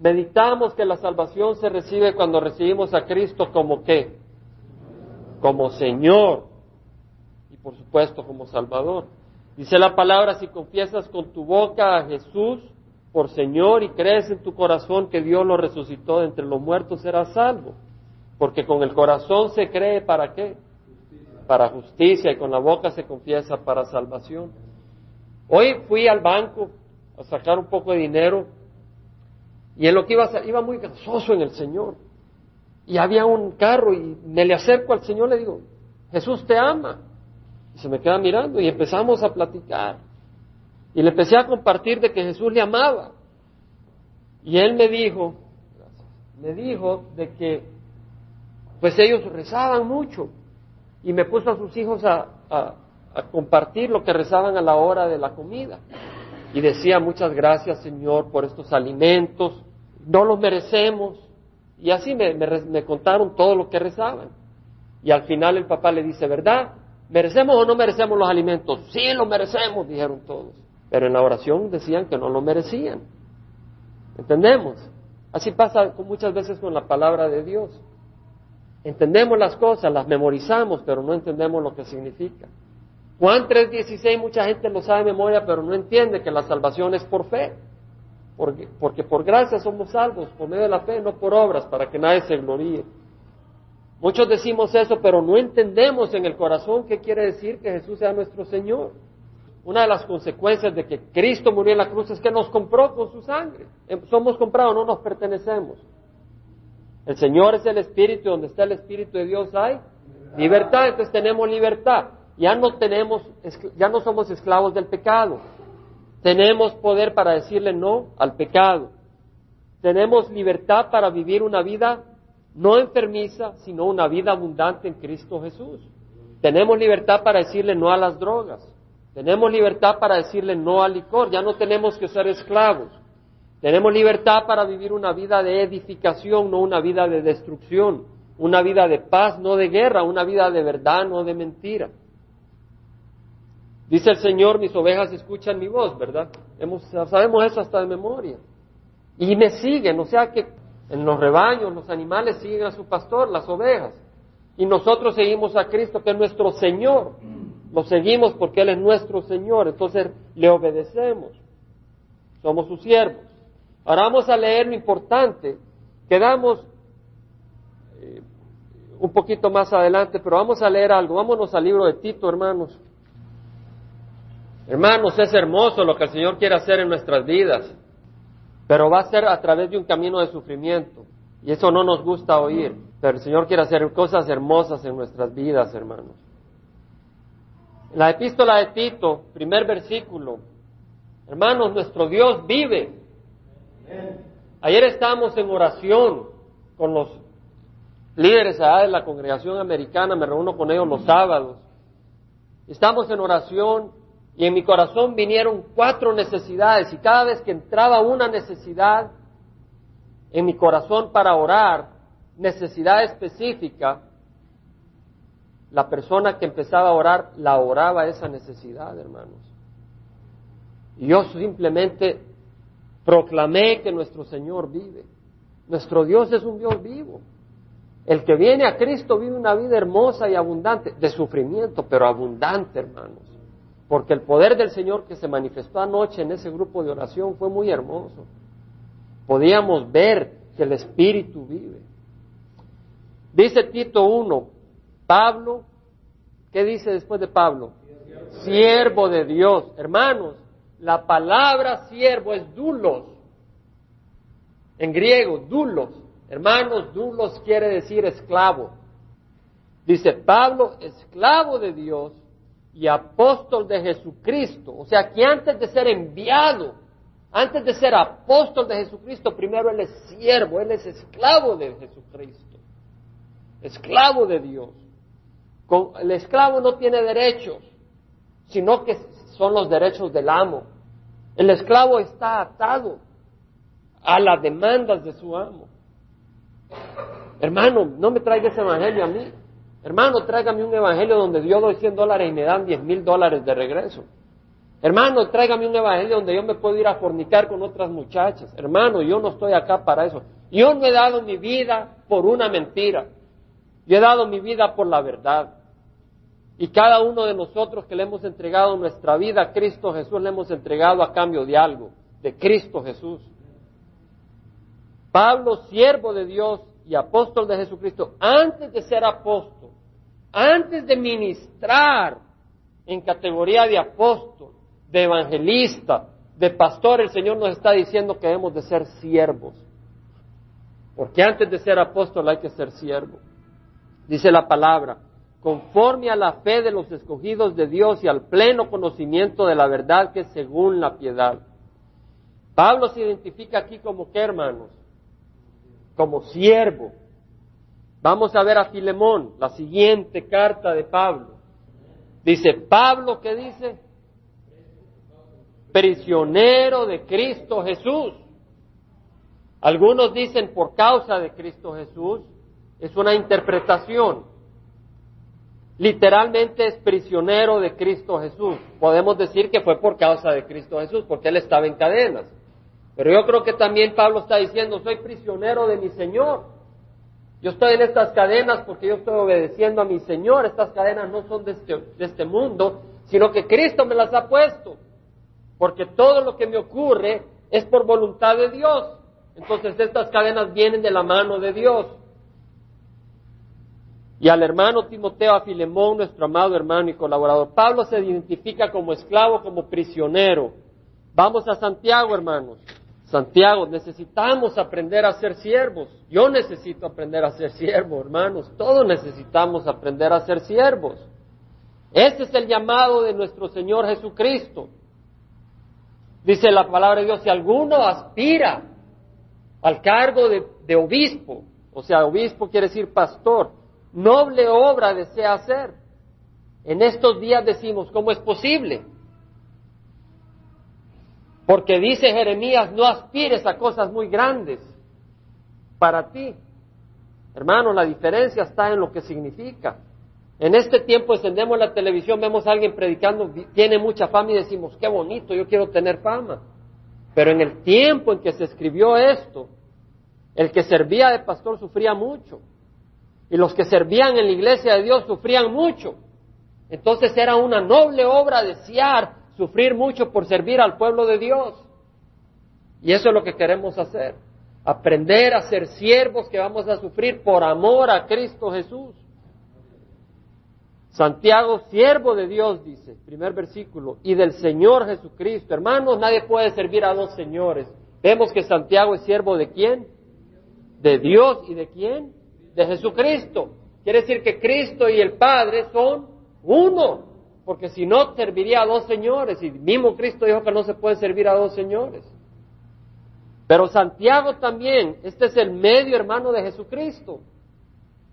Meditamos que la salvación se recibe cuando recibimos a Cristo como qué? Como Señor y por supuesto como Salvador. Dice la palabra, si confiesas con tu boca a Jesús por Señor y crees en tu corazón que Dios lo resucitó de entre los muertos, serás salvo. Porque con el corazón se cree para qué? Para justicia y con la boca se confiesa para salvación. Hoy fui al banco a sacar un poco de dinero y en lo que iba, iba muy gozoso en el Señor. Y había un carro y me le acerco al Señor le digo, Jesús te ama. Y se me queda mirando y empezamos a platicar. Y le empecé a compartir de que Jesús le amaba. Y él me dijo, me dijo de que pues ellos rezaban mucho. Y me puso a sus hijos a, a, a compartir lo que rezaban a la hora de la comida. Y decía, muchas gracias Señor por estos alimentos, no los merecemos. Y así me, contaron todo lo que rezaban. Y al final el papá le dice, ¿verdad? ¿Merecemos o no merecemos los alimentos? Sí, los merecemos, dijeron todos. Pero en la oración decían que no lo merecían. ¿Entendemos? Así pasa muchas veces con la palabra de Dios. Entendemos las cosas, las memorizamos, pero no entendemos lo que significa. Juan 3:16 mucha gente lo sabe de memoria, pero no entiende que la salvación es por fe. Porque, por gracia somos salvos, por medio de la fe, no por obras, para que nadie se gloríe. Muchos decimos eso, pero no entendemos en el corazón qué quiere decir que Jesús sea nuestro Señor. Una de las consecuencias de que Cristo murió en la cruz es que nos compró con su sangre. Eh, somos comprados, no nos pertenecemos. El Señor es el Espíritu, donde está el Espíritu de Dios hay libertad, entonces tenemos libertad. Ya no tenemos, ya no somos esclavos del pecado. Tenemos poder para decirle no al pecado. Tenemos libertad para vivir una vida no enfermiza, sino una vida abundante en Cristo Jesús. Tenemos libertad para decirle no a las drogas. Tenemos libertad para decirle no al licor. Ya no tenemos que ser esclavos. Tenemos libertad para vivir una vida de edificación, no una vida de destrucción. Una vida de paz, no de guerra. Una vida de verdad, no de mentira. Dice el Señor, mis ovejas escuchan mi voz, ¿verdad? sabemos eso hasta de memoria. Y me siguen, o sea que en los rebaños los animales siguen a su pastor, las ovejas. Y nosotros seguimos a Cristo, que es nuestro Señor. Lo seguimos porque Él es nuestro Señor, entonces le obedecemos. Somos sus siervos. Ahora vamos a leer lo importante. Quedamos eh, un poquito más adelante, pero vamos a leer algo. Vámonos al libro de Tito, hermanos. Hermanos, es hermoso lo que el Señor quiere hacer en nuestras vidas, pero va a ser a través de un camino de sufrimiento. Y eso no nos gusta oír, pero el Señor quiere hacer cosas hermosas en nuestras vidas, hermanos. La epístola de Tito, primer versículo, hermanos, nuestro Dios vive. Ayer estábamos en oración con los líderes de la congregación americana, me reúno con ellos los sábados. Estamos en oración y en mi corazón vinieron cuatro necesidades y cada vez que entraba una necesidad en mi corazón para orar, necesidad específica, la persona que empezaba a orar la oraba esa necesidad, hermanos. Y yo simplemente proclamé que nuestro Señor vive. Nuestro Dios es un Dios vivo. El que viene a Cristo vive una vida hermosa y abundante, de sufrimiento, pero abundante, hermanos porque el poder del Señor que se manifestó anoche en ese grupo de oración fue muy hermoso. Podíamos ver que el Espíritu vive. Dice Tito 1, Pablo, ¿qué dice después de Pablo? Siervo de Dios. Hermanos, la palabra siervo es dulos. En griego, dulos. Hermanos, dulos quiere decir esclavo. Dice Pablo, esclavo de Dios y apóstol de Jesucristo. O sea que antes de ser enviado, antes de ser apóstol de Jesucristo, primero Él es siervo, Él es esclavo de Jesucristo, esclavo de Dios. el esclavo no tiene derechos, sino que son los derechos del amo. El esclavo está atado a las demandas de su amo. Hermano, no me traiga ese evangelio a mí. Hermano, tráigame un evangelio donde Dios doy 100 dólares y me dan 10 mil dólares de regreso. Hermano, tráigame un evangelio donde yo me puedo ir a fornicar con otras muchachas. Hermano, yo no estoy acá para eso. Yo no he dado mi vida por una mentira. Yo he dado mi vida por la verdad. Y cada uno de nosotros que le hemos entregado nuestra vida a Cristo Jesús, le hemos entregado a cambio de algo, de Cristo Jesús. Pablo, siervo de Dios y apóstol de Jesucristo, antes de ser apóstol, antes de ministrar en categoría de apóstol, de evangelista, de pastor, el Señor nos está diciendo que debemos de ser siervos. Porque antes de ser apóstol hay que ser siervo. Dice la palabra, conforme a la fe de los escogidos de Dios y al pleno conocimiento de la verdad que es según la piedad. Pablo se identifica aquí como qué, hermanos? Como siervo. Vamos a ver a Filemón, la siguiente carta de Pablo. Dice, Pablo, ¿qué dice? Prisionero de Cristo Jesús. Algunos dicen por causa de Cristo Jesús. Es una interpretación literalmente es prisionero de Cristo Jesús. Podemos decir que fue por causa de Cristo Jesús, porque él estaba en cadenas. Pero yo creo que también Pablo está diciendo, soy prisionero de mi Señor. Yo estoy en estas cadenas porque yo estoy obedeciendo a mi Señor. Estas cadenas no son de este, de este mundo, sino que Cristo me las ha puesto. Porque todo lo que me ocurre es por voluntad de Dios. Entonces estas cadenas vienen de la mano de Dios y al hermano Timoteo, a Filemón, nuestro amado hermano y colaborador. Pablo se identifica como esclavo, como prisionero. Vamos a Santiago, hermanos. Santiago, necesitamos aprender a ser siervos. Yo necesito aprender a ser siervo, hermanos. Todos necesitamos aprender a ser siervos. Ese es el llamado de nuestro Señor Jesucristo. Dice la palabra de Dios, si alguno aspira al cargo de, de obispo, o sea, obispo quiere decir pastor, noble obra desea hacer. En estos días decimos, ¿cómo es posible? Porque dice Jeremías, no aspires a cosas muy grandes para ti. Hermano, la diferencia está en lo que significa. En este tiempo encendemos la televisión, vemos a alguien predicando, tiene mucha fama y decimos, qué bonito, yo quiero tener fama. Pero en el tiempo en que se escribió esto, el que servía de pastor sufría mucho. Y los que servían en la iglesia de Dios sufrían mucho. Entonces era una noble obra desear sufrir mucho por servir al pueblo de Dios. Y eso es lo que queremos hacer. Aprender a ser siervos que vamos a sufrir por amor a Cristo Jesús. Santiago, siervo de Dios, dice, primer versículo, y del Señor Jesucristo. Hermanos, nadie puede servir a dos señores. Vemos que Santiago es siervo de quién? De Dios y de quién? de Jesucristo. Quiere decir que Cristo y el Padre son uno, porque si no serviría a dos señores, y mismo Cristo dijo que no se puede servir a dos señores. Pero Santiago también, este es el medio hermano de Jesucristo,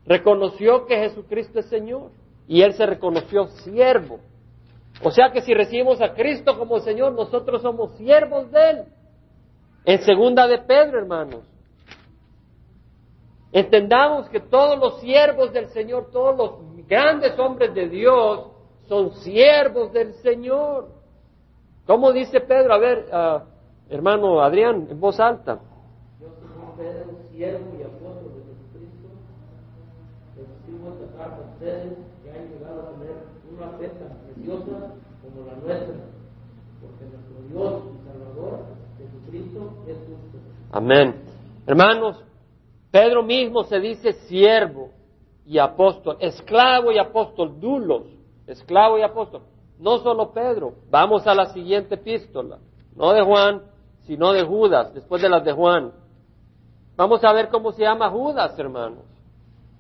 reconoció que Jesucristo es Señor y él se reconoció siervo. O sea que si recibimos a Cristo como Señor, nosotros somos siervos de Él. En segunda de Pedro, hermanos, Entendamos que todos los siervos del Señor, todos los grandes hombres de Dios, son siervos del Señor. ¿Cómo dice Pedro? A ver, uh, hermano Adrián, en voz alta. Yo soy Pedro, siervo y apóstol de Jesucristo, escribo esta carta a ustedes que han llegado a tener una fe tan preciosa como la nuestra, porque nuestro Dios y Salvador, Jesucristo, es justo. Amén. Hermanos, Pedro mismo se dice siervo y apóstol, esclavo y apóstol, dulos, esclavo y apóstol. No solo Pedro, vamos a la siguiente epístola, no de Juan, sino de Judas, después de las de Juan. Vamos a ver cómo se llama Judas, hermanos.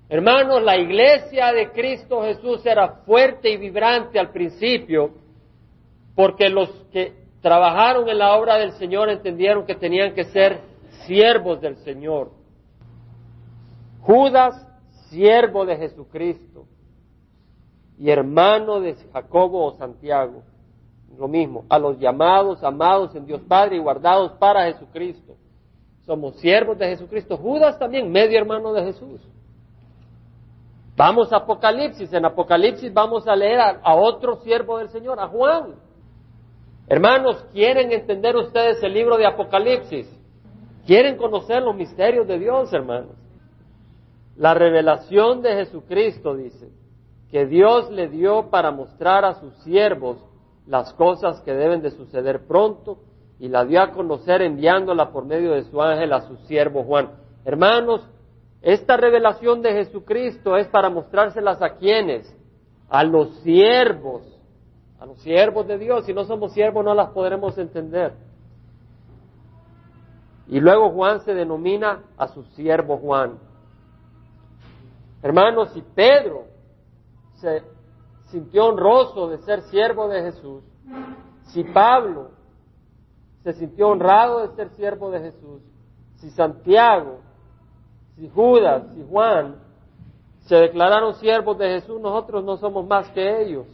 Hermanos, la iglesia de Cristo Jesús era fuerte y vibrante al principio, porque los que trabajaron en la obra del Señor entendieron que tenían que ser siervos del Señor. Judas, siervo de Jesucristo y hermano de Jacobo o Santiago. Lo mismo, a los llamados, amados en Dios Padre y guardados para Jesucristo. Somos siervos de Jesucristo. Judas también, medio hermano de Jesús. Vamos a Apocalipsis. En Apocalipsis vamos a leer a, otro siervo del Señor, a Juan. Hermanos, ¿quieren entender ustedes el libro de Apocalipsis? ¿Quieren conocer los misterios de Dios, hermanos? La revelación de Jesucristo dice que Dios le dio para mostrar a sus siervos las cosas que deben de suceder pronto y la dio a conocer enviándola por medio de su ángel a su siervo Juan. Hermanos, esta revelación de Jesucristo es para mostrárselas a quienes, a los siervos, a los siervos de Dios. Si no somos siervos no las podremos entender. Y luego Juan se denomina a su siervo Juan. Hermanos, si Pedro se sintió honroso de ser siervo de Jesús, si Pablo se sintió honrado de ser siervo de Jesús, si Santiago, si Judas, si Juan se declararon siervos de Jesús, nosotros no somos más que ellos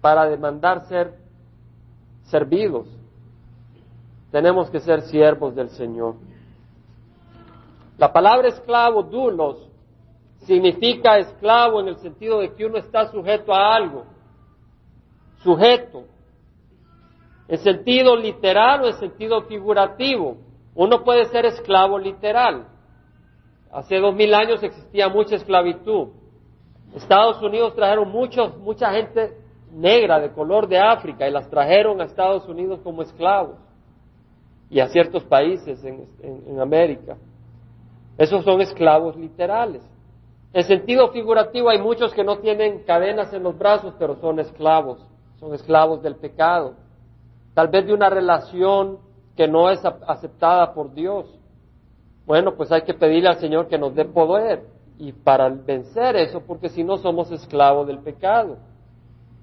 para demandar ser servidos. Tenemos que ser siervos del Señor. La palabra esclavo, dulos, significa esclavo en el sentido de que uno está sujeto a algo, sujeto, en sentido literal o en sentido figurativo. Uno puede ser esclavo literal. Hace dos mil años existía mucha esclavitud. Estados Unidos trajeron muchos, mucha gente negra de color de África y las trajeron a Estados Unidos como esclavos y a ciertos países en, en América. Esos son esclavos literales. En sentido figurativo hay muchos que no tienen cadenas en los brazos, pero son esclavos, son esclavos del pecado. Tal vez de una relación que no es aceptada por Dios. Bueno, pues hay que pedirle al Señor que nos dé poder y para vencer eso, porque si no somos esclavos del pecado.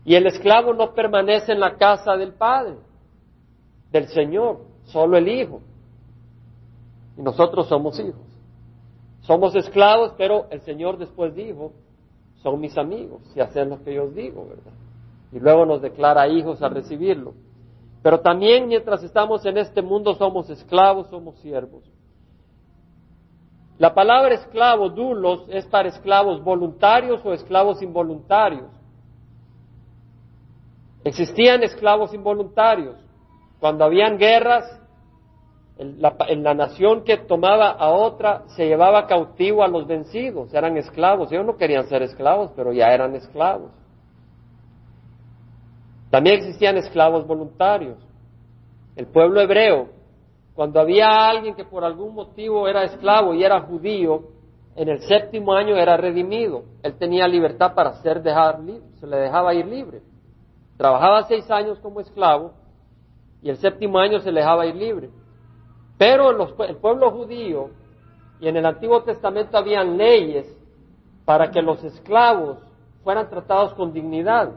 Y el esclavo no permanece en la casa del Padre, del Señor, solo el Hijo. Y nosotros somos hijos. Somos esclavos, pero el Señor después dijo, son mis amigos, si hacen lo que yo os digo, ¿verdad? Y luego nos declara hijos al recibirlo. Pero también mientras estamos en este mundo somos esclavos, somos siervos. La palabra esclavo, dulos, es para esclavos voluntarios o esclavos involuntarios. Existían esclavos involuntarios. Cuando habían guerras, en la, nación que tomaba a otra se llevaba cautivo a los vencidos, eran esclavos. Ellos no querían ser esclavos, pero ya eran esclavos. También existían esclavos voluntarios. El pueblo hebreo, cuando había alguien que por algún motivo era esclavo y era judío, en el séptimo año era redimido. Él tenía libertad para ser dejar libre, se le dejaba ir libre. Trabajaba seis años como esclavo y el séptimo año se le dejaba ir libre. Pero el pueblo judío y en el Antiguo Testamento habían leyes para que los esclavos fueran tratados con dignidad.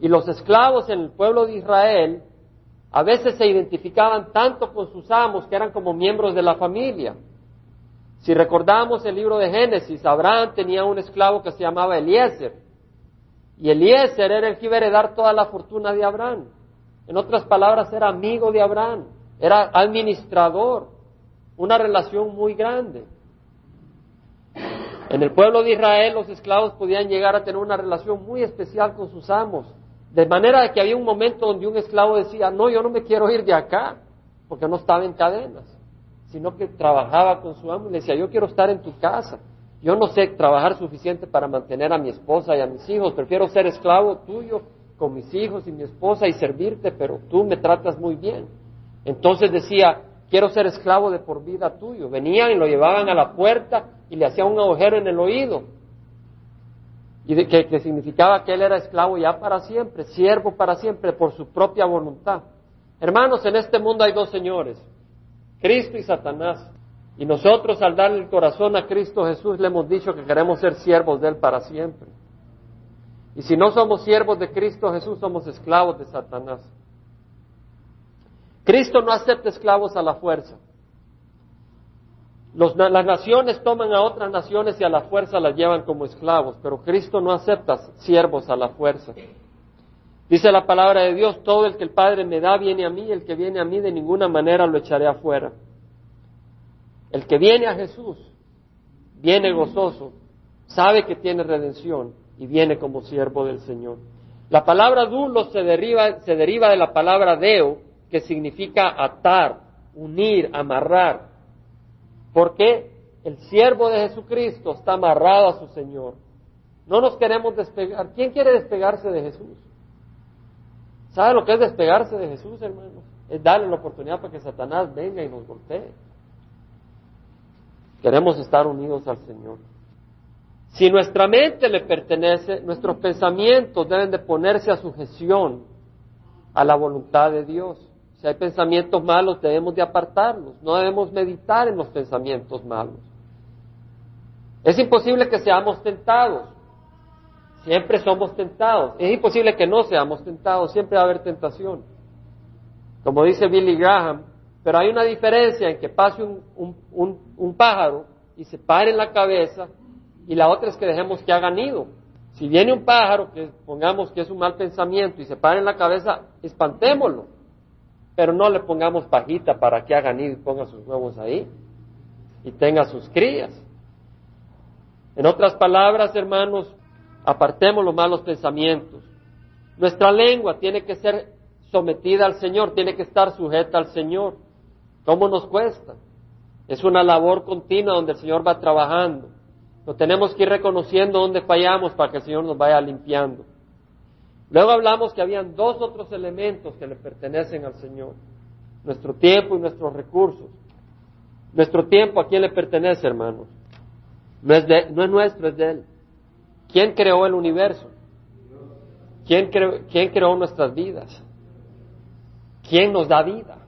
Y los esclavos en el pueblo de Israel a veces se identificaban tanto con sus amos que eran como miembros de la familia. Si recordamos el libro de Génesis, Abraham tenía un esclavo que se llamaba Eliezer. Y Eliezer era el que iba a heredar toda la fortuna de Abraham. En otras palabras, era amigo de Abraham era administrador, una relación muy grande. En el pueblo de Israel los esclavos podían llegar a tener una relación muy especial con sus amos, de manera que había un momento donde un esclavo decía, no, yo no me quiero ir de acá, porque no estaba en cadenas, sino que trabajaba con su amo y le decía, yo quiero estar en tu casa, yo no sé trabajar suficiente para mantener a mi esposa y a mis hijos, prefiero ser esclavo tuyo con mis hijos y mi esposa y servirte, pero tú me tratas muy bien. Entonces decía, quiero ser esclavo de por vida tuyo. Venían y lo llevaban a la puerta y le hacían un agujero en el oído. Y que, significaba que él era esclavo ya para siempre, siervo para siempre, por su propia voluntad. Hermanos, en este mundo hay dos señores, Cristo y Satanás. Y nosotros al darle el corazón a Cristo Jesús le hemos dicho que queremos ser siervos de Él para siempre. Y si no somos siervos de Cristo Jesús, somos esclavos de Satanás. Cristo no acepta esclavos a la fuerza. las naciones toman a otras naciones y a la fuerza las llevan como esclavos, pero Cristo no acepta siervos a la fuerza. Dice la palabra de Dios, todo el que el Padre me da viene a mí, el que viene a mí de ninguna manera lo echaré afuera. El que viene a Jesús viene gozoso, sabe que tiene redención y viene como siervo del Señor. La palabra dulo se deriva, se deriva de la palabra deo, que significa atar, unir, amarrar. Porque el siervo de Jesucristo está amarrado a su Señor. No nos queremos despegar. ¿Quién quiere despegarse de Jesús? ¿Sabe lo que es despegarse de Jesús, hermanos? Es darle la oportunidad para que Satanás venga y nos golpee. Queremos estar unidos al Señor. Si nuestra mente le pertenece, nuestros pensamientos deben de ponerse a sujeción a la voluntad de Dios. Si hay pensamientos malos, debemos de apartarlos. No debemos meditar en los pensamientos malos. Es imposible que seamos tentados. Siempre somos tentados. Es imposible que no seamos tentados. Siempre va a haber tentación. Como dice Billy Graham, pero hay una diferencia en que pase un, pájaro y se pare en la cabeza y la otra es que dejemos que haga nido. Si viene un pájaro, que pongamos que es un mal pensamiento y se pare en la cabeza, espantémoslo. Pero no le pongamos pajita para que haga nido y ponga sus huevos ahí y tenga sus crías. En otras palabras, hermanos, apartemos los malos pensamientos. Nuestra lengua tiene que ser sometida al Señor, tiene que estar sujeta al Señor. ¿Cómo nos cuesta? Es una labor continua donde el Señor va trabajando. Lo tenemos que ir reconociendo dónde fallamos para que el Señor nos vaya limpiando. Luego hablamos que habían dos otros elementos que le pertenecen al Señor. Nuestro tiempo y nuestros recursos. Nuestro tiempo a quién le pertenece, hermanos. No es, no es nuestro, es de Él. ¿Quién creó el universo? ¿Quién ¿Quién creó nuestras vidas? ¿Quién nos da vida?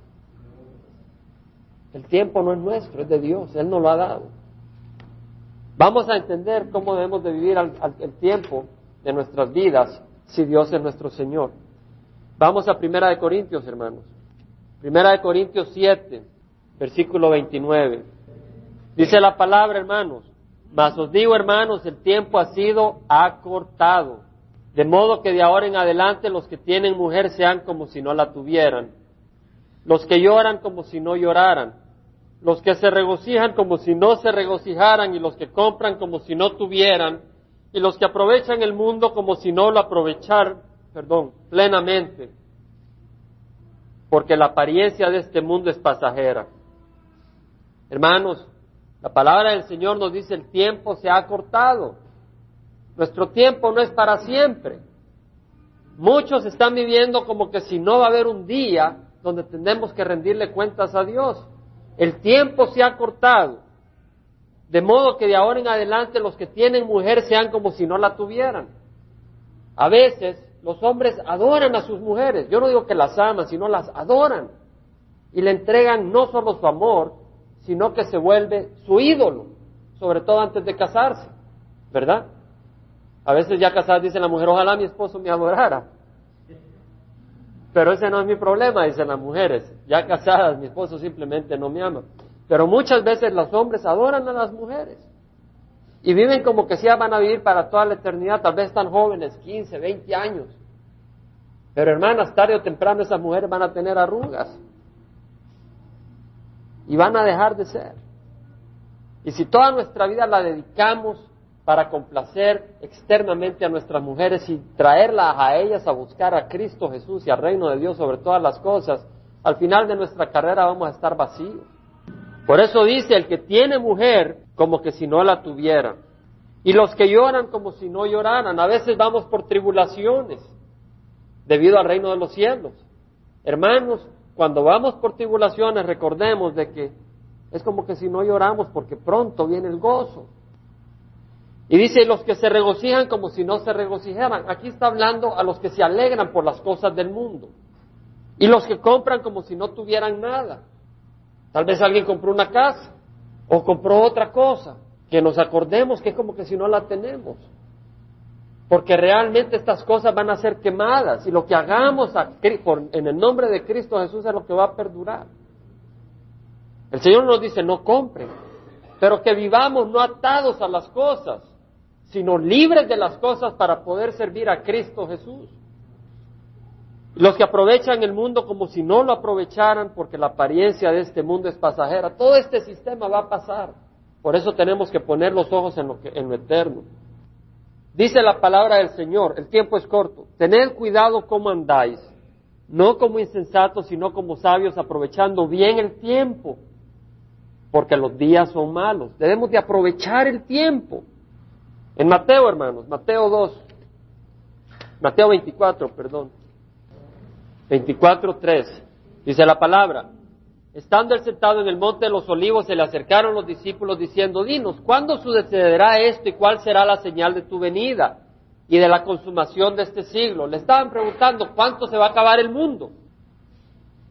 El tiempo no es nuestro, es de Dios, Él nos lo ha dado. Vamos a entender cómo debemos de vivir el tiempo de nuestras vidas si Dios es nuestro Señor. Vamos a Primera de Corintios, hermanos. Primera de Corintios 7, versículo 29. Dice la palabra, hermanos, mas os digo, hermanos, el tiempo ha sido acortado. De modo que de ahora en adelante los que tienen mujer sean como si no la tuvieran. Los que lloran como si no lloraran. Los que se regocijan como si no se regocijaran y los que compran como si no tuvieran. Y los que aprovechan el mundo como si no lo aprovecharan, perdón, plenamente. Porque la apariencia de este mundo es pasajera. Hermanos, la palabra del Señor nos dice el tiempo se ha acortado. Nuestro tiempo no es para siempre. Muchos están viviendo como que si no va a haber un día donde tendremos que rendirle cuentas a Dios. El tiempo se ha cortado. De modo que de ahora en adelante los que tienen mujer sean como si no la tuvieran. A veces los hombres adoran a sus mujeres. Yo no digo que las aman, sino las adoran. Y le entregan no solo su amor, sino que se vuelve su ídolo, sobre todo antes de casarse. ¿Verdad? A veces ya casadas dice la mujer, ojalá mi esposo me adorara. Pero ese no es mi problema, dicen las mujeres. Ya casadas, mi esposo simplemente no me ama. Pero muchas veces los hombres adoran a las mujeres. Y viven como que ya van a vivir para toda la eternidad, tal vez están jóvenes, 15, 20 años. Pero hermanas, tarde o temprano esas mujeres van a tener arrugas. Y van a dejar de ser. Y si toda nuestra vida la dedicamos para complacer externamente a nuestras mujeres y traerlas a ellas a buscar a Cristo Jesús y al reino de Dios sobre todas las cosas, al final de nuestra carrera vamos a estar vacíos. Por eso dice el que tiene mujer como que si no la tuviera. Y los que lloran como si no lloraran. A veces vamos por tribulaciones debido al reino de los cielos. Hermanos, cuando vamos por tribulaciones recordemos de que es como que si no lloramos porque pronto viene el gozo. Y dice, los que se regocijan como si no se regocijaran. Aquí está hablando a los que se alegran por las cosas del mundo. Y los que compran como si no tuvieran nada. Tal vez alguien compró una casa o compró otra cosa. Que nos acordemos que es como que si no la tenemos. Porque realmente estas cosas van a ser quemadas. Y lo que hagamos en el nombre de Cristo Jesús es lo que va a perdurar. El Señor nos dice, no compren. Pero que vivamos no atados a las cosas sino libres de las cosas para poder servir a Cristo Jesús. Los que aprovechan el mundo como si no lo aprovecharan porque la apariencia de este mundo es pasajera. Todo este sistema va a pasar. Por eso tenemos que poner los ojos en lo, que, eterno. Dice la palabra del Señor, el tiempo es corto. Tened cuidado cómo andáis, no como insensatos, sino como sabios, aprovechando bien el tiempo, porque los días son malos. Debemos de aprovechar el tiempo. En Mateo, hermanos, Mateo 2, Mateo 24, perdón, 24, 3, dice la palabra, Estando él sentado en el monte de los olivos, se le acercaron los discípulos diciendo, dinos, ¿cuándo sucederá esto y cuál será la señal de tu venida y de la consumación de este siglo? Le estaban preguntando, ¿cuánto se va a acabar el mundo?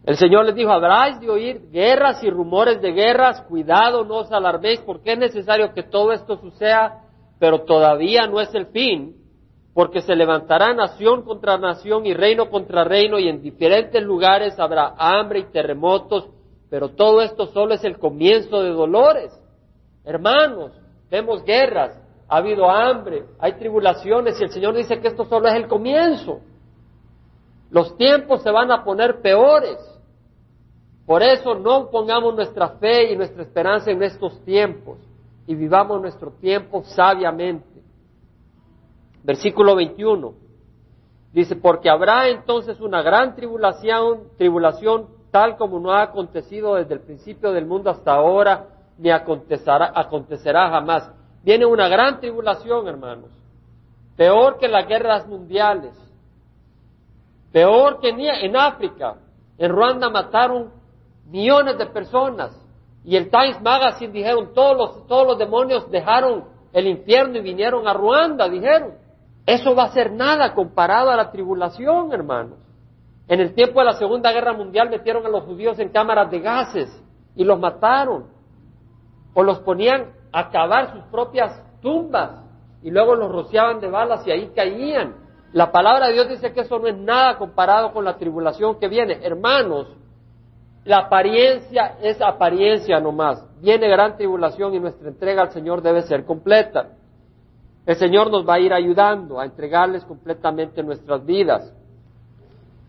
El Señor les dijo, habráis de oír guerras y rumores de guerras, cuidado, no os alarméis, porque es necesario que todo esto suceda, pero todavía no es el fin, porque se levantará nación contra nación y reino contra reino, y en diferentes lugares habrá hambre y terremotos, pero todo esto solo es el comienzo de dolores. Hermanos, vemos guerras, ha habido hambre, hay tribulaciones y el Señor dice que esto solo es el comienzo. Los tiempos se van a poner peores. Por eso no pongamos nuestra fe y nuestra esperanza en estos tiempos y vivamos nuestro tiempo sabiamente. Versículo 21. Dice, porque habrá entonces una gran tribulación, tribulación tal como no ha acontecido desde el principio del mundo hasta ahora, ni acontecerá, acontecerá jamás. Viene una gran tribulación, hermanos, peor que las guerras mundiales, peor que en África. En Ruanda mataron millones de personas y el Times Magazine dijeron todos los, todos los demonios dejaron el infierno y vinieron a Ruanda, dijeron. Eso va a ser nada comparado a la tribulación, hermanos. En el tiempo de la Segunda Guerra Mundial metieron a los judíos en cámaras de gases y los mataron. O los ponían a cavar sus propias tumbas y luego los rociaban de balas y ahí caían. La palabra de Dios dice que eso no es nada comparado con la tribulación que viene. Hermanos, la apariencia es apariencia nomás. Viene gran tribulación y nuestra entrega al Señor debe ser completa. El Señor nos va a ir ayudando a entregarles completamente nuestras vidas.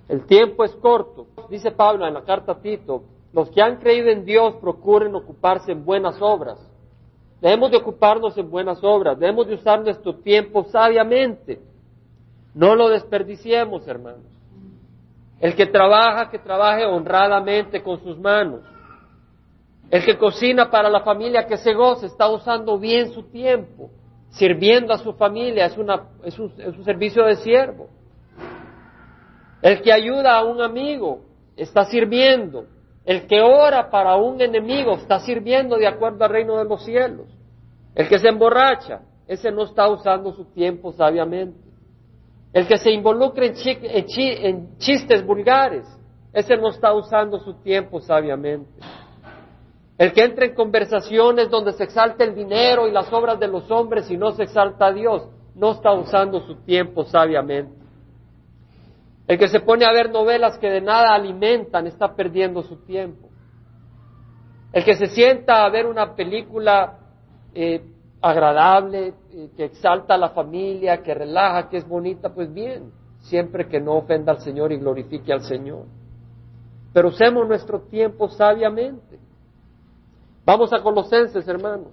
El tiempo es corto. Dice Pablo en la carta a Tito, los que han creído en Dios procuren ocuparse en buenas obras. Debemos de ocuparnos en buenas obras, debemos de usar nuestro tiempo sabiamente. No lo desperdiciemos, hermanos. El que trabaja, que trabaje honradamente con sus manos. El que cocina para la familia, que se goce, está usando bien su tiempo, sirviendo a su familia, es, una, es, un, es un servicio de siervo. El que ayuda a un amigo está sirviendo. El que ora para un enemigo está sirviendo de acuerdo al reino de los cielos. El que se emborracha, ese no está usando su tiempo sabiamente. El que se involucra en, chistes vulgares, ese no está usando su tiempo sabiamente. El que entra en conversaciones donde se exalta el dinero y las obras de los hombres y no se exalta a Dios, no está usando su tiempo sabiamente. El que se pone a ver novelas que de nada alimentan está perdiendo su tiempo. El que se sienta a ver una película eh, agradable, eh, que exalta a la familia, que relaja, que es bonita, pues bien, siempre que no ofenda al Señor y glorifique al Señor. Pero usemos nuestro tiempo sabiamente. Vamos a Colosenses, hermanos.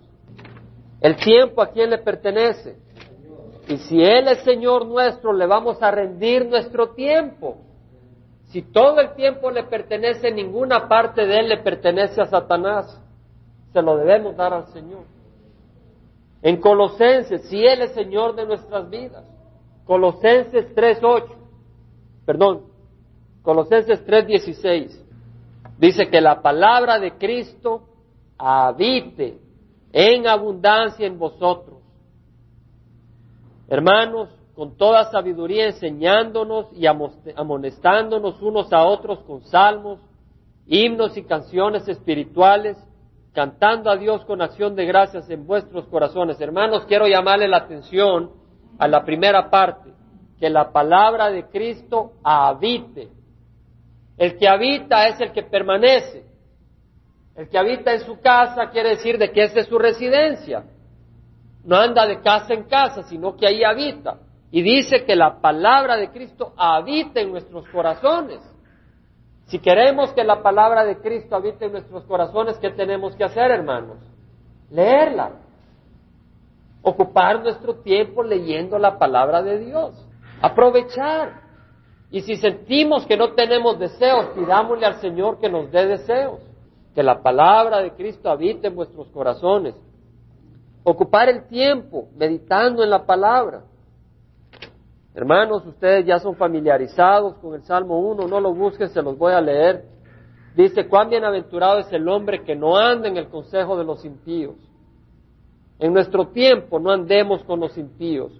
El tiempo a quién le pertenece. Y si Él es Señor nuestro, le vamos a rendir nuestro tiempo. Si todo el tiempo le pertenece, ninguna parte de Él le pertenece a Satanás. Se lo debemos dar al Señor. En Colosenses, si Él es Señor de nuestras vidas. Colosenses 3.8. Perdón. Colosenses 3.16. Dice que la palabra de Cristo habite en abundancia en vosotros Hermanos, con toda sabiduría enseñándonos y amonestándonos unos a otros con salmos, himnos y canciones espirituales, cantando a Dios con acción de gracias en vuestros corazones. Hermanos, quiero llamarle la atención a la primera parte, que la palabra de Cristo habite. El que habita es el que permanece. El que habita en su casa quiere decir de que esa es su residencia no anda de casa en casa, sino que ahí habita. Y dice que la palabra de Cristo habita en nuestros corazones. Si queremos que la palabra de Cristo habite en nuestros corazones, ¿qué tenemos que hacer, hermanos? Leerla. Ocupar nuestro tiempo leyendo la palabra de Dios. Aprovechar. Y si sentimos que no tenemos deseos, pidámosle al Señor que nos dé deseos. Que la palabra de Cristo habite en vuestros corazones. Ocupar el tiempo meditando en la palabra. Hermanos, ustedes ya son familiarizados con el Salmo 1, no lo busquen, se los voy a leer. Dice, cuán bienaventurado es el hombre que no anda en el consejo de los impíos. En nuestro tiempo no andemos con los impíos,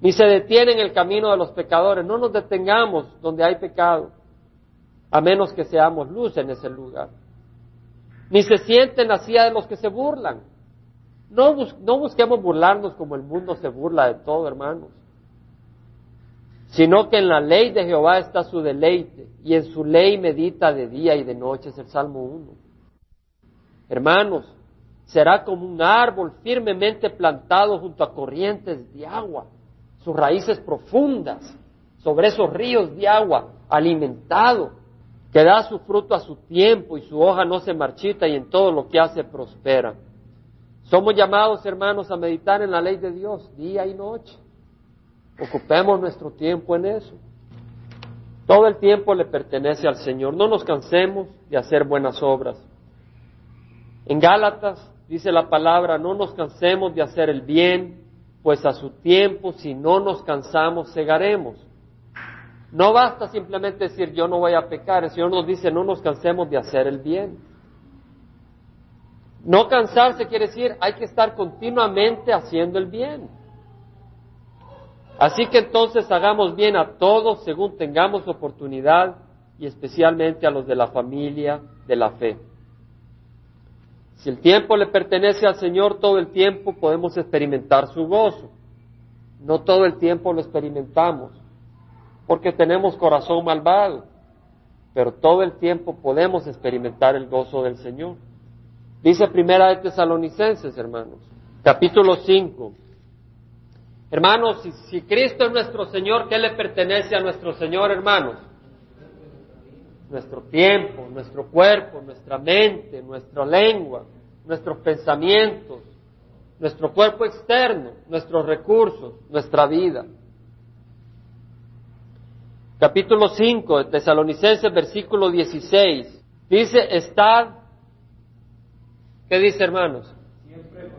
ni se detiene en el camino de los pecadores. No nos detengamos donde hay pecado, a menos que seamos luz en ese lugar. Ni se siente en la silla de los que se burlan. No, no busquemos burlarnos como el mundo se burla de todo, hermanos sino que en la ley de Jehová está su deleite, y en su ley medita de día y de noche, es el Salmo 1. Hermanos, será como un árbol firmemente plantado junto a corrientes de agua, sus raíces profundas, sobre esos ríos de agua, alimentado, que da su fruto a su tiempo y su hoja no se marchita y en todo lo que hace prospera. Somos llamados, hermanos, a meditar en la ley de Dios día y noche. Ocupemos nuestro tiempo en eso. Todo el tiempo le pertenece al Señor. No nos cansemos de hacer buenas obras. En Gálatas dice la palabra, no nos cansemos de hacer el bien, pues a su tiempo, si no nos cansamos, cegaremos. No basta simplemente decir yo no voy a pecar. El Señor nos dice no nos cansemos de hacer el bien. No cansarse quiere decir hay que estar continuamente haciendo el bien. Así que entonces hagamos bien a todos según tengamos oportunidad y especialmente a los de la familia de la fe. Si el tiempo le pertenece al Señor todo el tiempo, podemos experimentar su gozo. No todo el tiempo lo experimentamos, porque tenemos corazón malvado, pero todo el tiempo podemos experimentar el gozo del Señor. Dice Primera de Tesalonicenses, hermanos, capítulo 5, Hermanos, si, Cristo es nuestro Señor, ¿qué le pertenece a nuestro Señor, hermanos? Nuestro tiempo, nuestro cuerpo, nuestra mente, nuestra lengua, nuestros pensamientos, nuestro cuerpo externo, nuestros recursos, nuestra vida. Capítulo 5 de Tesalonicenses, versículo 16. Dice, estad, ¿qué dice hermanos? Siempre,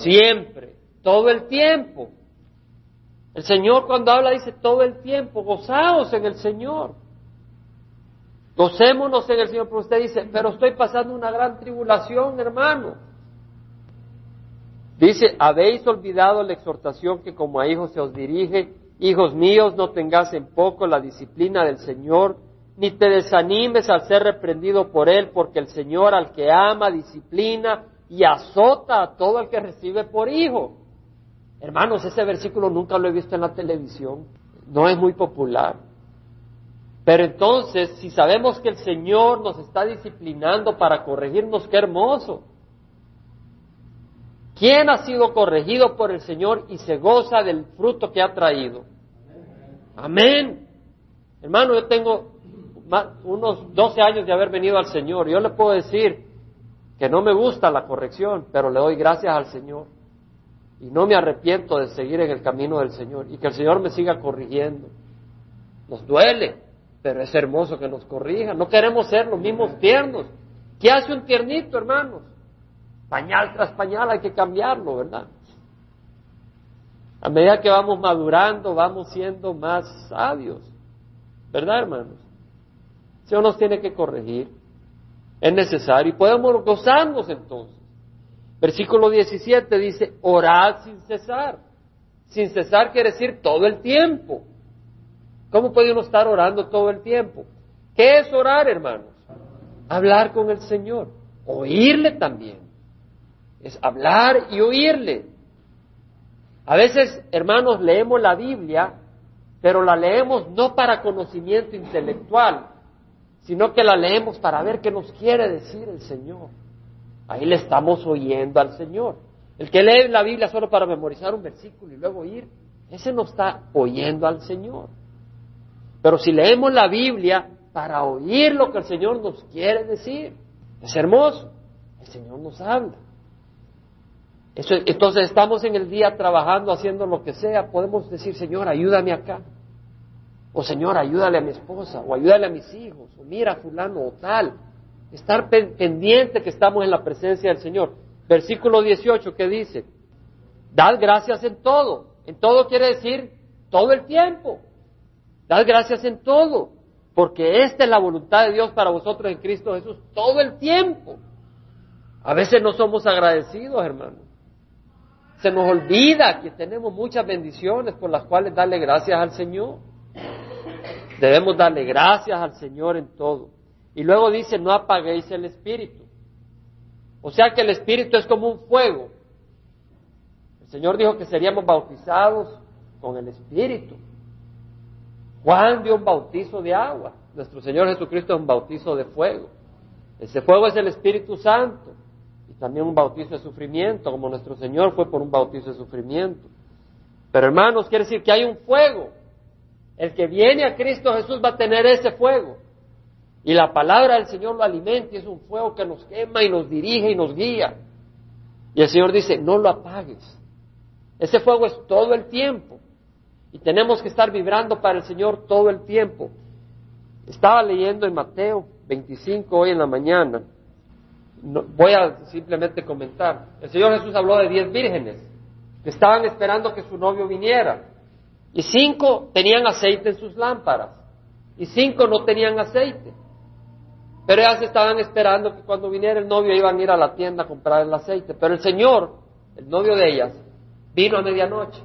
Siempre, todo el tiempo el Señor cuando habla dice todo el tiempo, gozaos en el Señor. Gocémonos en el Señor, pero usted dice, pero estoy pasando una gran tribulación, hermano. Dice, habéis olvidado la exhortación que como a hijos se os dirige, hijos míos, no tengas en poco la disciplina del Señor, ni te desanimes al ser reprendido por Él, porque el Señor al que ama, disciplina y azota a todo el que recibe por hijo. Hermanos, ese versículo nunca lo he visto en la televisión, no es muy popular. Pero entonces, si sabemos que el Señor nos está disciplinando para corregirnos, qué hermoso. ¿Quién ha sido corregido por el Señor y se goza del fruto que ha traído? Amén. Hermano, yo tengo unos 12 años de haber venido al Señor. Yo le puedo decir que no me gusta la corrección, pero le doy gracias al Señor y no me arrepiento de seguir en el camino del Señor y que el Señor me siga corrigiendo. Nos duele, pero es hermoso que nos corrija. No queremos ser los mismos tiernos. ¿Qué hace un tiernito, hermanos? Pañal tras pañal hay que cambiarlo, ¿verdad? A medida que vamos madurando, vamos siendo más sabios, ¿verdad, hermanos? Señor nos tiene que corregir. Es necesario y podemos gozarnos entonces. Versículo 17 dice, orad sin cesar. Sin cesar quiere decir todo el tiempo. ¿Cómo puede uno estar orando todo el tiempo? ¿Qué es orar, hermanos? Hablar con el Señor. Oírle también. Es hablar y oírle. A veces, hermanos, leemos la Biblia, pero la leemos no para conocimiento intelectual, sino que la leemos para ver qué nos quiere decir el Señor. Ahí le estamos oyendo al Señor. El que lee la Biblia solo para memorizar un versículo y luego oír, ese no está oyendo al Señor. Pero si leemos la Biblia para oír lo que el Señor nos quiere decir, es hermoso. El Señor nos habla. Entonces estamos en el día trabajando, haciendo lo que sea, podemos decir, Señor, ayúdame acá. O Señor, ayúdale a mi esposa, o ayúdale a mis hijos, o mira fulano o tal. Estar pendiente que estamos en la presencia del Señor. Versículo 18 que dice, dad gracias en todo. En todo quiere decir todo el tiempo. Dad gracias en todo, porque esta es la voluntad de Dios para vosotros en Cristo Jesús todo el tiempo. A veces no somos agradecidos, hermanos. Se nos olvida que tenemos muchas bendiciones por las cuales darle gracias al Señor. Debemos darle gracias al Señor en todo. Y luego dice, no apaguéis el espíritu. O sea que el espíritu es como un fuego. El Señor dijo que seríamos bautizados con el espíritu. Juan dio un bautizo de agua. Nuestro Señor Jesucristo es un bautizo de fuego. Ese fuego es el Espíritu Santo también un bautizo de sufrimiento, como nuestro Señor fue por un bautizo de sufrimiento. Pero hermanos, quiere decir que hay un fuego. El que viene a Cristo Jesús va a tener ese fuego. Y la palabra del Señor lo alimenta y es un fuego que nos quema y nos dirige y nos guía. Y el Señor dice, no lo apagues. Ese fuego es todo el tiempo. Y tenemos que estar vibrando para el Señor todo el tiempo. Estaba leyendo en Mateo 25 hoy en la mañana voy a simplemente comentar. El Señor Jesús habló de diez vírgenes que estaban esperando que su novio viniera. Y cinco tenían aceite en sus lámparas. Y cinco no tenían aceite. Pero ellas estaban esperando que cuando viniera el novio iban a ir a la tienda a comprar el aceite. Pero el Señor, el novio de ellas, vino a medianoche.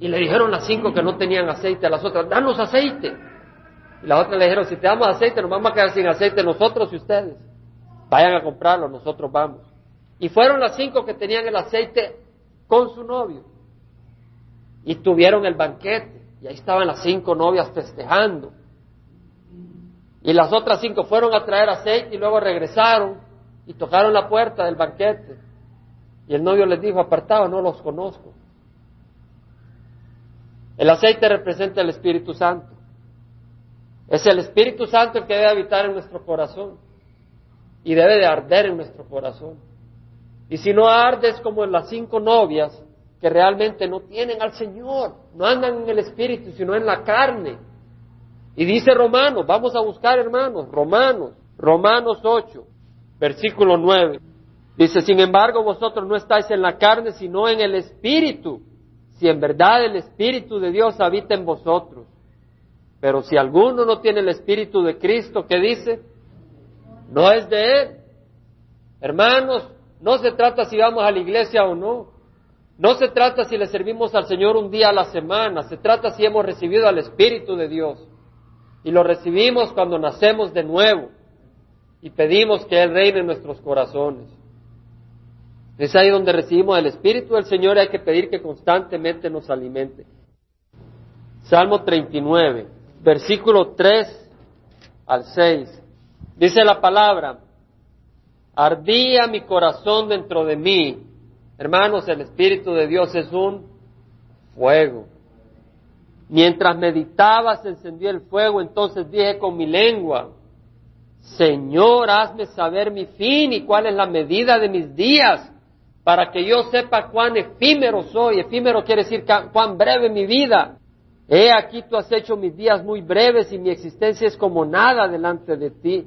Y le dijeron las cinco que no tenían aceite a las otras, danos aceite. Y las otras le dijeron, si te damos aceite, nos vamos a quedar sin aceite nosotros y ustedes. Vayan a comprarlo, nosotros vamos. Y fueron las cinco que tenían el aceite con su novio. Y tuvieron el banquete. Y ahí estaban las cinco novias festejando. Y las otras cinco fueron a traer aceite y luego regresaron y tocaron la puerta del banquete. Y el novio les dijo, apartado, no los conozco. El aceite representa el Espíritu Santo. Es el Espíritu Santo el que debe habitar en nuestro corazón y debe de arder en nuestro corazón. Y si no ardes como en las cinco novias que realmente no tienen al Señor, no andan en el Espíritu, sino en la carne. Y dice Romanos, vamos a buscar hermanos, Romanos, Romanos 8, versículo 9. Dice, sin embargo, vosotros no estáis en la carne, sino en el Espíritu, si en verdad el Espíritu de Dios habita en vosotros. Pero si alguno no tiene el Espíritu de Cristo, ¿qué dice? No es de Él. Hermanos, no se trata si vamos a la iglesia o no. No se trata si le servimos al Señor un día a la semana. Se trata si hemos recibido al Espíritu de Dios. Y lo recibimos cuando nacemos de nuevo. Y pedimos que Él reine en nuestros corazones. Es ahí donde recibimos el Espíritu del Señor y hay que pedir que constantemente nos alimente. Salmo 39, versículo 3 al 6. Dice la palabra, ardía mi corazón dentro de mí. Hermanos, el Espíritu de Dios es un fuego. Mientras meditaba se encendió el fuego, entonces dije con mi lengua, Señor, hazme saber mi fin y cuál es la medida de mis días, para que yo sepa cuán efímero soy. Efímero quiere decir cuán breve mi vida. He aquí tú has hecho mis días muy breves y mi existencia es como nada delante de ti.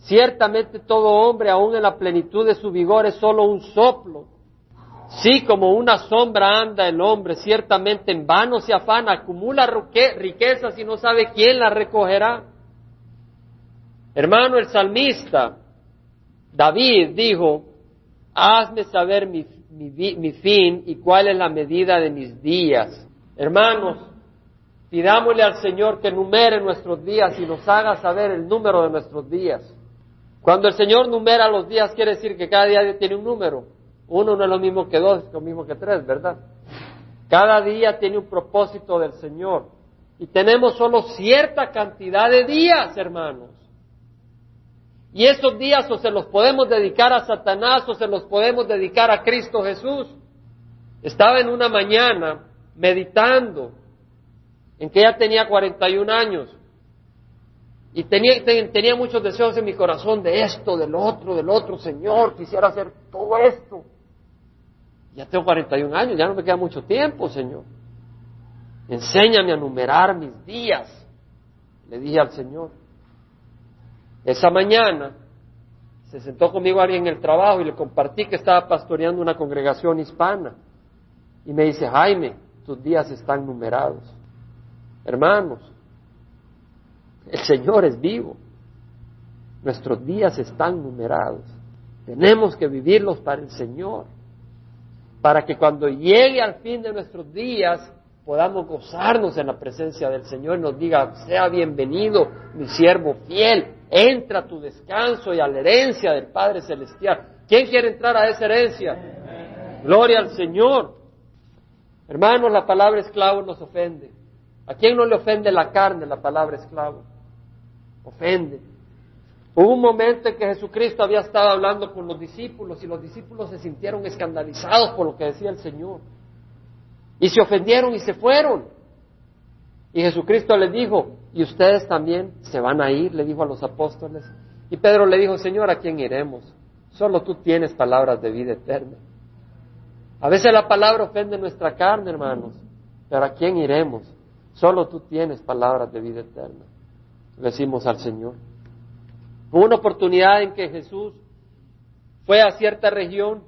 Ciertamente todo hombre, aun en la plenitud de su vigor, es solo un soplo. Sí, como una sombra anda el hombre, ciertamente en vano se afana, acumula riquezas y no sabe quién la recogerá. Hermano, el salmista David dijo, hazme saber mi, mi fin y cuál es la medida de mis días. Hermanos, pidámosle al Señor que numere nuestros días y nos haga saber el número de nuestros días. Cuando el Señor numera los días, quiere decir que cada día tiene un número. Uno no es lo mismo que dos, es lo mismo que tres, ¿verdad? Cada día tiene un propósito del Señor. Y tenemos solo cierta cantidad de días, hermanos. Y esos días o se los podemos dedicar a Satanás o se los podemos dedicar a Cristo Jesús. Estaba en una mañana meditando en que ella tenía 41 años y tenía, tenía muchos deseos en mi corazón de esto, del otro, del otro, Señor, quisiera hacer todo esto. Ya tengo 41 años, ya no me queda mucho tiempo, Señor. Enséñame a numerar mis días, le dije al Señor. Esa mañana se sentó conmigo alguien en el trabajo y le compartí que estaba pastoreando una congregación hispana. Y me dice, Jaime, tus días están numerados. Hermanos, el Señor es vivo. Nuestros días están numerados. Tenemos que vivirlos para el Señor. Para que cuando llegue al fin de nuestros días podamos gozarnos en la presencia del Señor y nos diga, sea bienvenido mi siervo fiel, entra a tu descanso y a la herencia del Padre Celestial. ¿Quién quiere entrar a esa herencia? Gloria al Señor. Hermanos, la palabra esclavo nos ofende. ¿A quién no le ofende la carne la palabra esclavo? Ofende. Hubo un momento en que Jesucristo había estado hablando con los discípulos y los discípulos se sintieron escandalizados por lo que decía el Señor. Y se ofendieron y se fueron. Y Jesucristo les dijo, y ustedes también se van a ir, le dijo a los apóstoles. Y Pedro le dijo, Señor, ¿a quién iremos? Solo tú tienes palabras de vida eterna. A veces la palabra ofende nuestra carne, hermanos, pero ¿a quién iremos? Solo tú tienes palabras de vida eterna. Decimos al Señor. Hubo una oportunidad en que Jesús fue a cierta región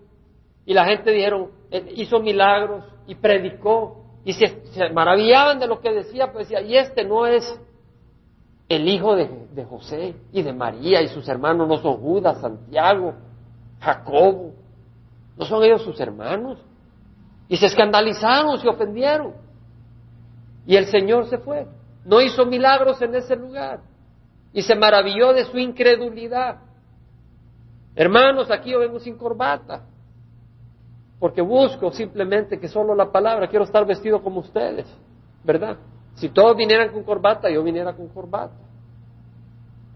y la gente dijeron, hizo milagros y predicó y se, maravillaban de lo que decía, pues decía, y este no es el hijo de, de, José y de María y sus hermanos no son Judas, Santiago, Jacobo, no son ellos sus hermanos. Y se escandalizaron, se ofendieron. Y el Señor se fue. No hizo milagros en ese lugar. Y se maravilló de su incredulidad. Hermanos, aquí yo vengo sin corbata porque busco simplemente que solo la palabra, quiero estar vestido como ustedes, ¿verdad? Si todos vinieran con corbata, yo viniera con corbata.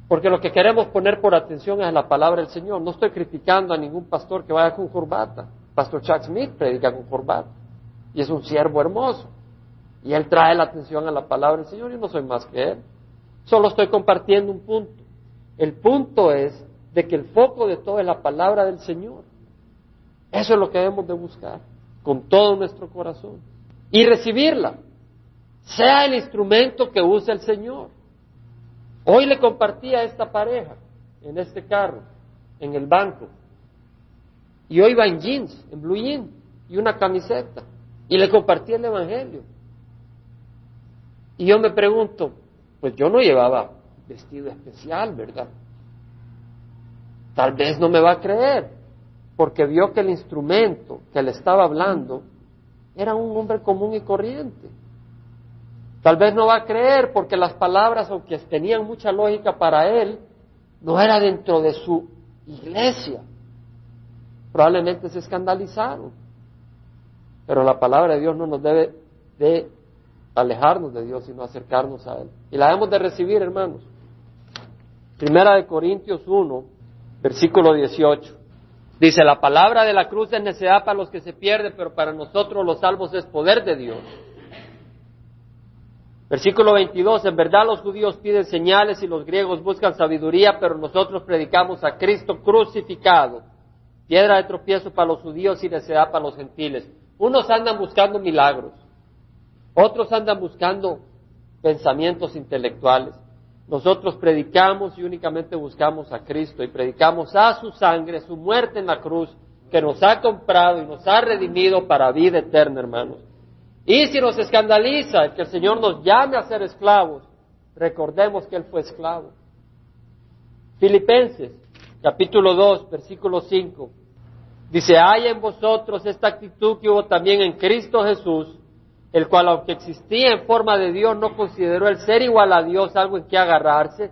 Porque lo que queremos poner por atención es la palabra del Señor. No estoy criticando a ningún pastor que vaya con corbata. Pastor Chuck Smith predica con corbata. Y es un siervo hermoso. Y él trae la atención a la palabra del Señor y no soy más que él. Solo estoy compartiendo un punto. El punto es de que el foco de todo es la palabra del Señor. Eso es lo que debemos de buscar con todo nuestro corazón. Y recibirla, sea el instrumento que use el Señor. Hoy le compartí a esta pareja en este carro, en el banco. Y hoy va en jeans, en blue jeans y una camiseta. Y le compartí el Evangelio. Y yo me pregunto, pues yo no llevaba vestido especial, ¿verdad? Tal vez no me va a creer porque vio que el instrumento que le estaba hablando era un hombre común y corriente. Tal vez no va a creer porque las palabras, aunque tenían mucha lógica para él, no era dentro de su iglesia. Probablemente se escandalizaron. Pero la palabra de Dios no nos debe de alejarnos de Dios, sino acercarnos a Él. Y la debemos de recibir, hermanos. Primera de Corintios 1, versículo 18. Dice, la palabra de la cruz es necesidad para los que se pierden, pero para nosotros los salvos es poder de Dios. Versículo 22, en verdad los judíos piden señales y los griegos buscan sabiduría, pero nosotros predicamos a Cristo crucificado, piedra de tropiezo para los judíos y necesidad para los gentiles. Unos andan buscando milagros, otros andan buscando pensamientos intelectuales. Nosotros predicamos y únicamente buscamos a Cristo y predicamos a su sangre, su muerte en la cruz, que nos ha comprado y nos ha redimido para vida eterna, hermanos. Y si nos escandaliza el que el Señor nos llame a ser esclavos, recordemos que Él fue esclavo. Filipenses, capítulo 2, versículo 5. Dice, hay en vosotros esta actitud que hubo también en Cristo Jesús, el cual aunque existía en forma de Dios, no consideró el ser igual a Dios algo en que agarrarse,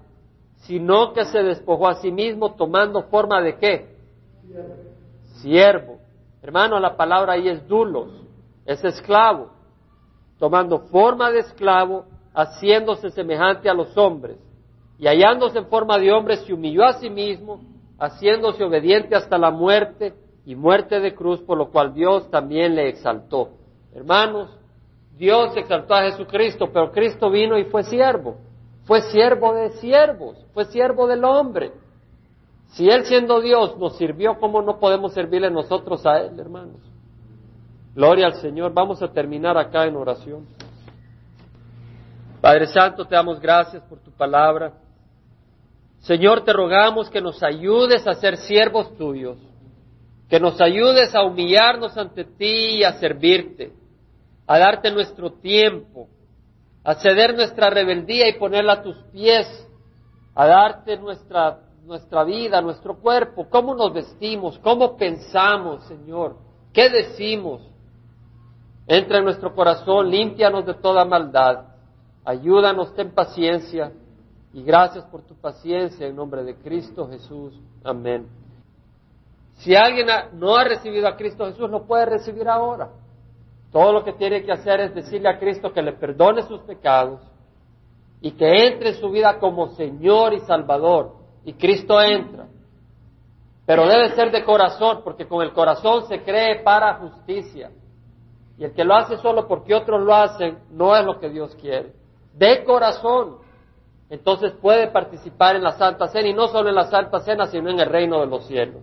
sino que se despojó a sí mismo tomando forma de qué? Siervo. Hermano, la palabra ahí es dulos, es esclavo. Tomando forma de esclavo, haciéndose semejante a los hombres. Y hallándose en forma de hombre, se humilló a sí mismo, haciéndose obediente hasta la muerte y muerte de cruz, por lo cual Dios también le exaltó. Hermanos, Dios exaltó a Jesucristo, pero Cristo vino y fue siervo. Fue siervo de siervos, fue siervo del hombre. Si Él siendo Dios nos sirvió, ¿cómo no podemos servirle nosotros a Él, hermanos? Gloria al Señor. Vamos a terminar acá en oración. Padre Santo, te damos gracias por tu palabra. Señor, te rogamos que nos ayudes a ser siervos tuyos, que nos ayudes a humillarnos ante ti y a servirte, a darte nuestro tiempo, a ceder nuestra rebeldía y ponerla a tus pies, a darte nuestra, nuestra vida, nuestro cuerpo, cómo nos vestimos, cómo pensamos, Señor, qué decimos. Entra en nuestro corazón, límpianos de toda maldad, ayúdanos, ten paciencia y gracias por tu paciencia en nombre de Cristo Jesús. Amén. Si alguien no ha recibido a Cristo Jesús, lo puede recibir ahora. Todo lo que tiene que hacer es decirle a Cristo que le perdone sus pecados y que entre en su vida como Señor y Salvador. Y Cristo entra. Pero debe ser de corazón, porque con el corazón se cree para justicia. Y el que lo hace solo porque otros lo hacen, no es lo que Dios quiere. De corazón. Entonces puede participar en la Santa Cena y no solo en la Santa Cena, sino en el reino de los cielos.